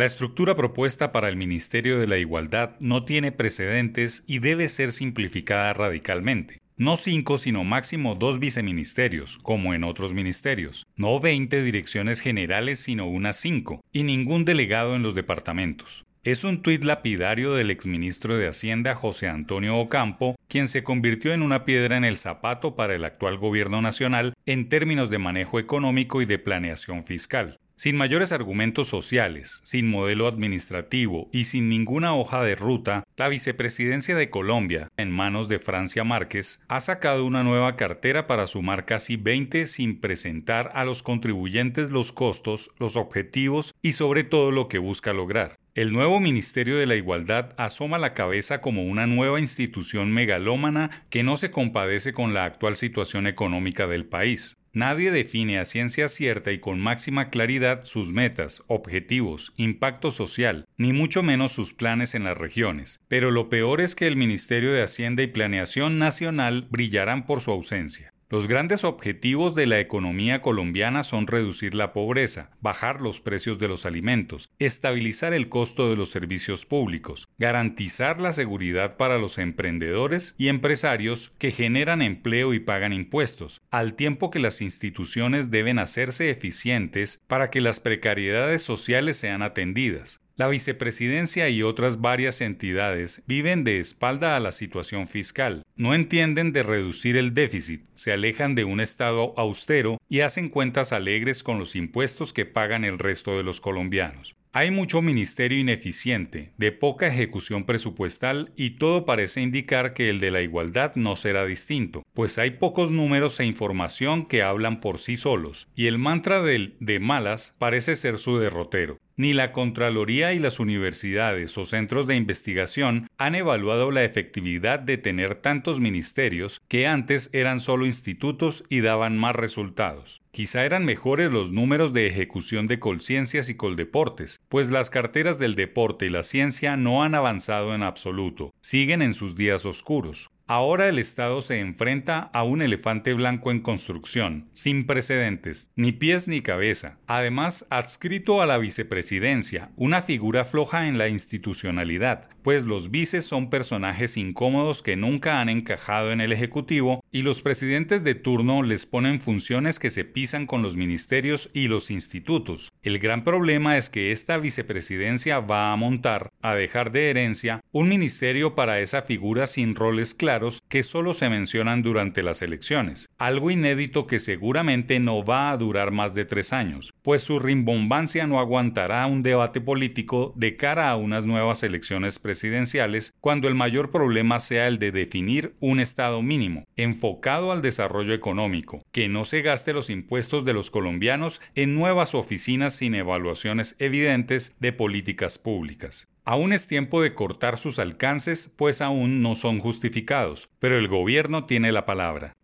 La estructura propuesta para el Ministerio de la Igualdad no tiene precedentes y debe ser simplificada radicalmente. No cinco, sino máximo dos viceministerios, como en otros ministerios. No 20 direcciones generales, sino unas cinco, y ningún delegado en los departamentos. Es un tuit lapidario del exministro de Hacienda José Antonio Ocampo, quien se convirtió en una piedra en el zapato para el actual gobierno nacional en términos de manejo económico y de planeación fiscal. Sin mayores argumentos sociales, sin modelo administrativo y sin ninguna hoja de ruta, la vicepresidencia de Colombia, en manos de Francia Márquez, ha sacado una nueva cartera para sumar casi 20 sin presentar a los contribuyentes los costos, los objetivos y sobre todo lo que busca lograr. El nuevo Ministerio de la Igualdad asoma la cabeza como una nueva institución megalómana que no se compadece con la actual situación económica del país. Nadie define a ciencia cierta y con máxima claridad sus metas, objetivos, impacto social, ni mucho menos sus planes en las regiones. Pero lo peor es que el Ministerio de Hacienda y Planeación Nacional brillarán por su ausencia. Los grandes objetivos de la economía colombiana son reducir la pobreza, bajar los precios de los alimentos, estabilizar el costo de los servicios públicos, garantizar la seguridad para los emprendedores y empresarios que generan empleo y pagan impuestos, al tiempo que las instituciones deben hacerse eficientes para que las precariedades sociales sean atendidas. La vicepresidencia y otras varias entidades viven de espalda a la situación fiscal, no entienden de reducir el déficit, se alejan de un Estado austero y hacen cuentas alegres con los impuestos que pagan el resto de los colombianos. Hay mucho ministerio ineficiente, de poca ejecución presupuestal y todo parece indicar que el de la igualdad no será distinto, pues hay pocos números e información que hablan por sí solos, y el mantra del de malas parece ser su derrotero. Ni la Contraloría y las universidades o centros de investigación han evaluado la efectividad de tener tantos ministerios que antes eran solo institutos y daban más resultados. Quizá eran mejores los números de ejecución de Colciencias y Coldeportes, pues las carteras del deporte y la ciencia no han avanzado en absoluto, siguen en sus días oscuros. Ahora el Estado se enfrenta a un elefante blanco en construcción, sin precedentes, ni pies ni cabeza, además adscrito a la vicepresidencia, una figura floja en la institucionalidad, pues los vices son personajes incómodos que nunca han encajado en el Ejecutivo y los presidentes de turno les ponen funciones que se pisan con los ministerios y los institutos. El gran problema es que esta vicepresidencia va a montar, a dejar de herencia, un ministerio para esa figura sin roles claros que solo se mencionan durante las elecciones, algo inédito que seguramente no va a durar más de tres años, pues su rimbombancia no aguantará un debate político de cara a unas nuevas elecciones presidenciales cuando el mayor problema sea el de definir un Estado mínimo, enfocado al desarrollo económico, que no se gaste los impuestos de los colombianos en nuevas oficinas sin evaluaciones evidentes de políticas públicas. Aún es tiempo de cortar sus alcances, pues aún no son justificados, pero el gobierno tiene la palabra.